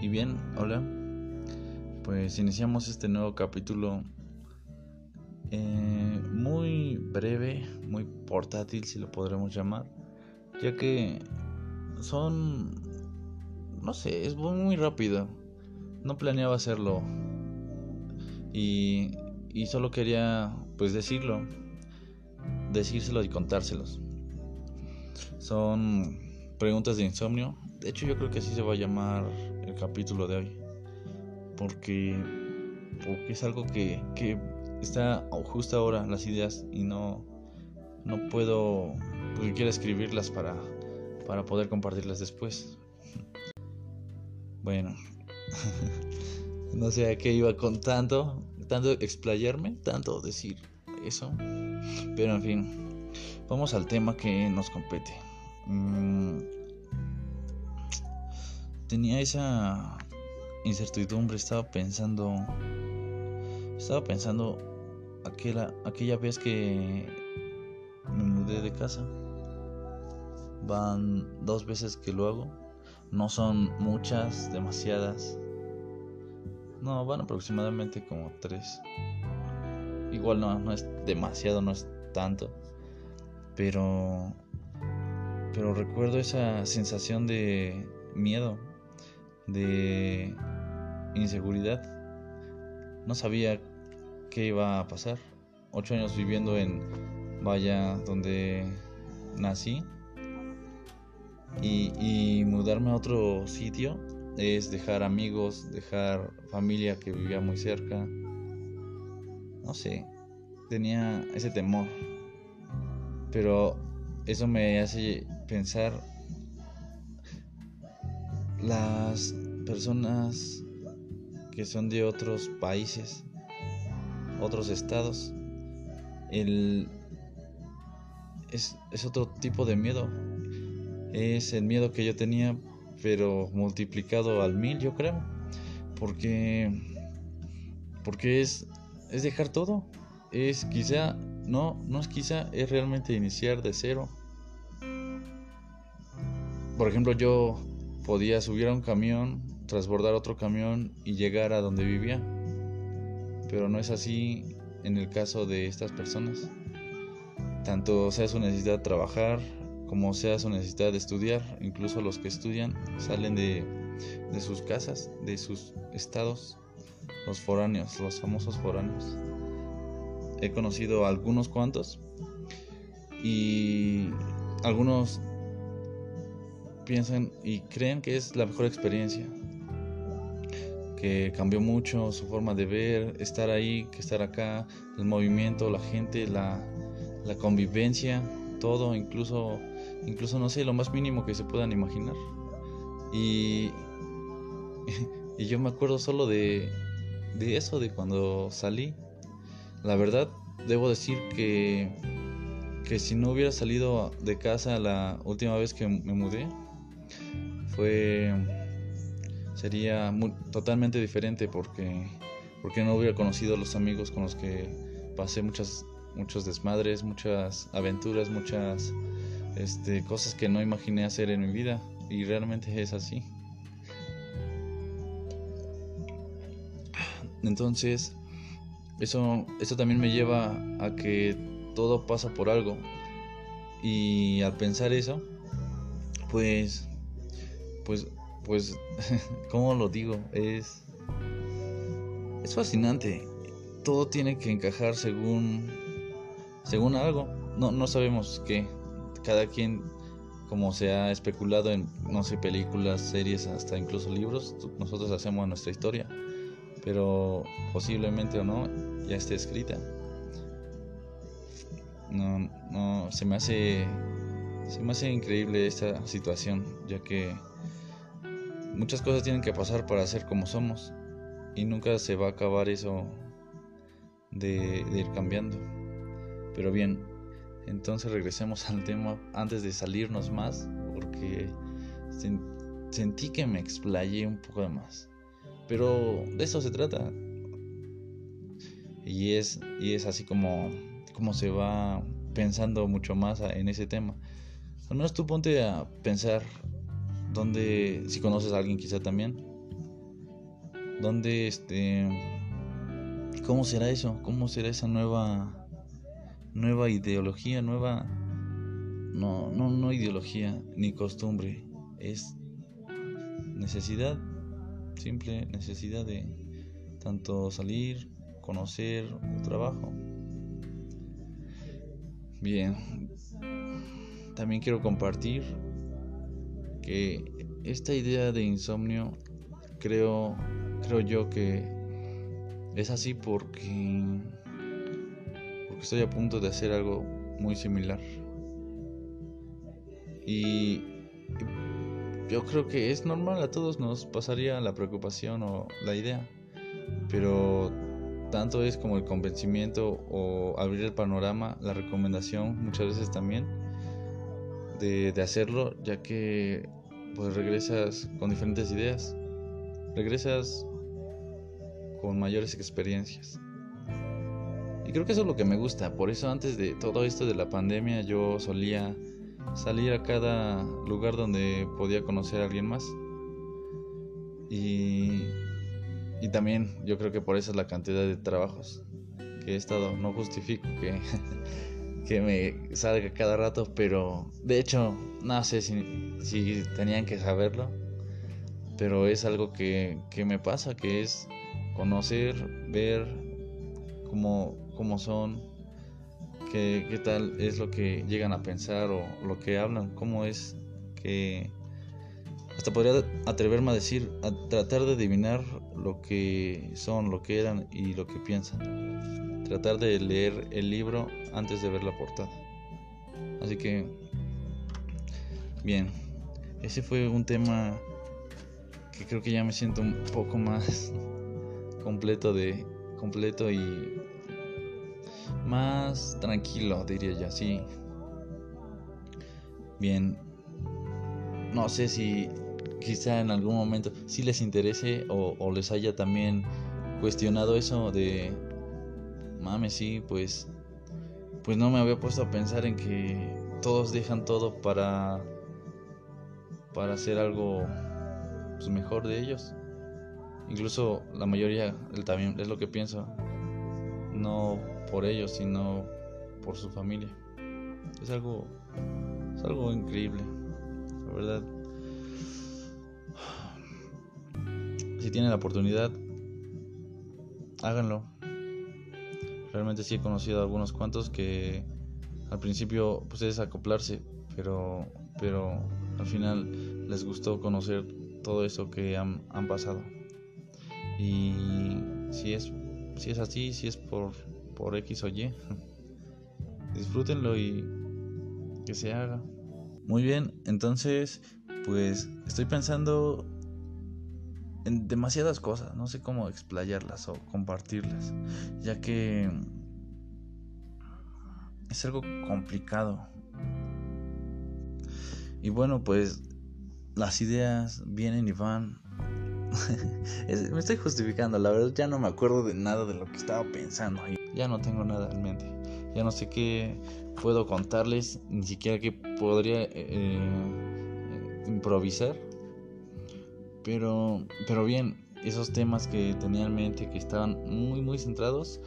Y bien, hola. Pues iniciamos este nuevo capítulo eh, muy breve, muy portátil si lo podremos llamar, ya que son, no sé, es muy rápido. No planeaba hacerlo y, y solo quería pues decirlo, decírselo y contárselos. Son preguntas de insomnio. De hecho yo creo que así se va a llamar capítulo de hoy. Porque, porque es algo que, que está justo ahora las ideas y no, no puedo, porque quiero escribirlas para, para poder compartirlas después. Bueno, no sé a qué iba con tanto, explayarme, tanto decir eso. Pero en fin, vamos al tema que nos compete. Mm, tenía esa incertidumbre, estaba pensando, estaba pensando aquella, aquella vez que me mudé de casa. Van dos veces que lo hago. No son muchas, demasiadas. No, van aproximadamente como tres. Igual no, no es demasiado, no es tanto. Pero. Pero recuerdo esa sensación de miedo, de inseguridad. No sabía qué iba a pasar. Ocho años viviendo en Vaya, donde nací. Y, y mudarme a otro sitio es dejar amigos, dejar familia que vivía muy cerca. No sé, tenía ese temor. Pero eso me hace pensar las personas que son de otros países, otros estados, el, es, es otro tipo de miedo. Es el miedo que yo tenía, pero multiplicado al mil, yo creo. Porque, porque es, es dejar todo. Es quizá, no, no es quizá, es realmente iniciar de cero. Por ejemplo, yo podía subir a un camión, transbordar otro camión y llegar a donde vivía. Pero no es así en el caso de estas personas. Tanto sea su necesidad de trabajar como sea su necesidad de estudiar, incluso los que estudian salen de, de sus casas, de sus estados, los foráneos, los famosos foráneos. He conocido a algunos cuantos y algunos piensan y creen que es la mejor experiencia, que cambió mucho su forma de ver, estar ahí, que estar acá, el movimiento, la gente, la, convivencia, todo, incluso, incluso no sé, lo más mínimo que se puedan imaginar. Y, y yo me acuerdo solo de, de eso, de cuando salí. La verdad, debo decir que, que si no hubiera salido de casa la última vez que me mudé, fue sería totalmente diferente porque porque no hubiera conocido a los amigos con los que pasé muchas muchos desmadres, muchas aventuras, muchas este, cosas que no imaginé hacer en mi vida y realmente es así. Entonces, eso, eso también me lleva a que todo pasa por algo. Y al pensar eso, pues, pues, pues, ¿cómo lo digo? Es, es fascinante. Todo tiene que encajar según, según algo. No, no sabemos qué. Cada quien, como se ha especulado en, no sé, películas, series, hasta incluso libros, nosotros hacemos nuestra historia. Pero posiblemente o no, ya esté escrita. No, no, se me hace se me hace increíble esta situación, ya que muchas cosas tienen que pasar para ser como somos y nunca se va a acabar eso de, ir cambiando. Pero bien, entonces regresemos al tema antes de salirnos más, porque sentí que me explayé un poco de más. Pero de eso se trata. Y es, y es así como, como se va pensando mucho más en ese tema. Al menos tú ponte a pensar dónde, si conoces a alguien quizá también, ¿Dónde este cómo será eso? ¿Cómo será esa nueva nueva ideología, nueva no no no ideología ni costumbre, es necesidad, simple necesidad de tanto salir, conocer, trabajo. Bien, también quiero compartir que esta idea de insomnio creo creo yo que es así porque porque estoy a punto de hacer algo muy similar. Y yo creo que es normal a todos nos pasaría la preocupación o la idea pero tanto es como el convencimiento o abrir el panorama la recomendación muchas veces también de, de hacerlo ya que pues regresas con diferentes ideas regresas con mayores experiencias. Y creo que eso es lo que me gusta. Por eso antes de todo esto de la pandemia yo solía salir a cada lugar donde podía conocer a alguien más. Y, y también yo creo que por eso es la cantidad de trabajos que he estado. No justifico que, que me salga cada rato, pero de hecho no sé si, si tenían que saberlo pero es algo que, me pasa, que es conocer, ver cómo, cómo son, qué, qué, tal es lo que llegan a pensar o lo que hablan, cómo es que hasta podría atreverme a decir, a tratar de adivinar lo que son, lo que eran y lo que piensan. Tratar de leer el libro antes de ver la portada. Así que, bien, ese fue un tema que creo que ya me siento un poco más completo de completo y más tranquilo, diría yo, sí. Bien. No sé si quizá en algún momento si les interese o, o les haya también cuestionado eso de mames, sí, pues pues no me había puesto a pensar en que todos dejan todo para para hacer algo pues, mejor de ellos. Incluso la mayoría también es lo que pienso. No por ellos, sino por su familia. Es algo es algo increíble. La verdad. Si tienen la oportunidad, háganlo. Realmente sí he conocido a algunos cuantos que al principio pues es acoplarse, pero pero al final les gustó conocer todo eso que han, pasado. Y si es, si es así, si es por, por X o Y, disfrútenlo y que se haga. Muy bien, entonces, pues estoy pensando en demasiadas cosas, no sé cómo explayarlas o compartirlas, ya que es algo complicado. Y bueno, pues las ideas vienen y van. me estoy justificando, la verdad ya no me acuerdo de nada de lo que estaba pensando. Ya no tengo nada en mente. Ya no sé qué puedo contarles, ni siquiera qué podría eh, eh, improvisar. Pero, pero bien, esos temas que tenía en mente, que estaban muy, muy centrados,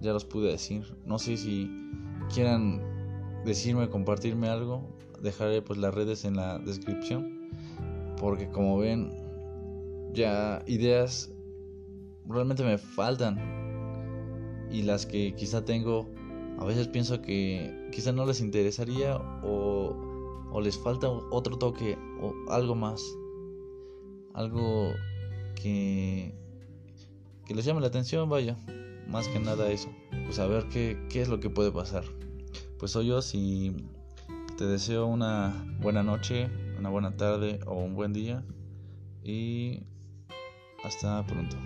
ya los pude decir. No sé si quieran decirme, compartirme algo. Dejaré pues las redes en la descripción porque como ven, ya ideas realmente me faltan. Y las que quizá tengo, a veces pienso que quizá no les interesaría o, o les falta otro toque o algo más. Algo que, que les llame la atención, vaya. Más que nada eso. Pues a ver qué, qué es lo que puede pasar. Pues soy yo si te deseo una buena noche, una buena tarde o un buen día y hasta pronto.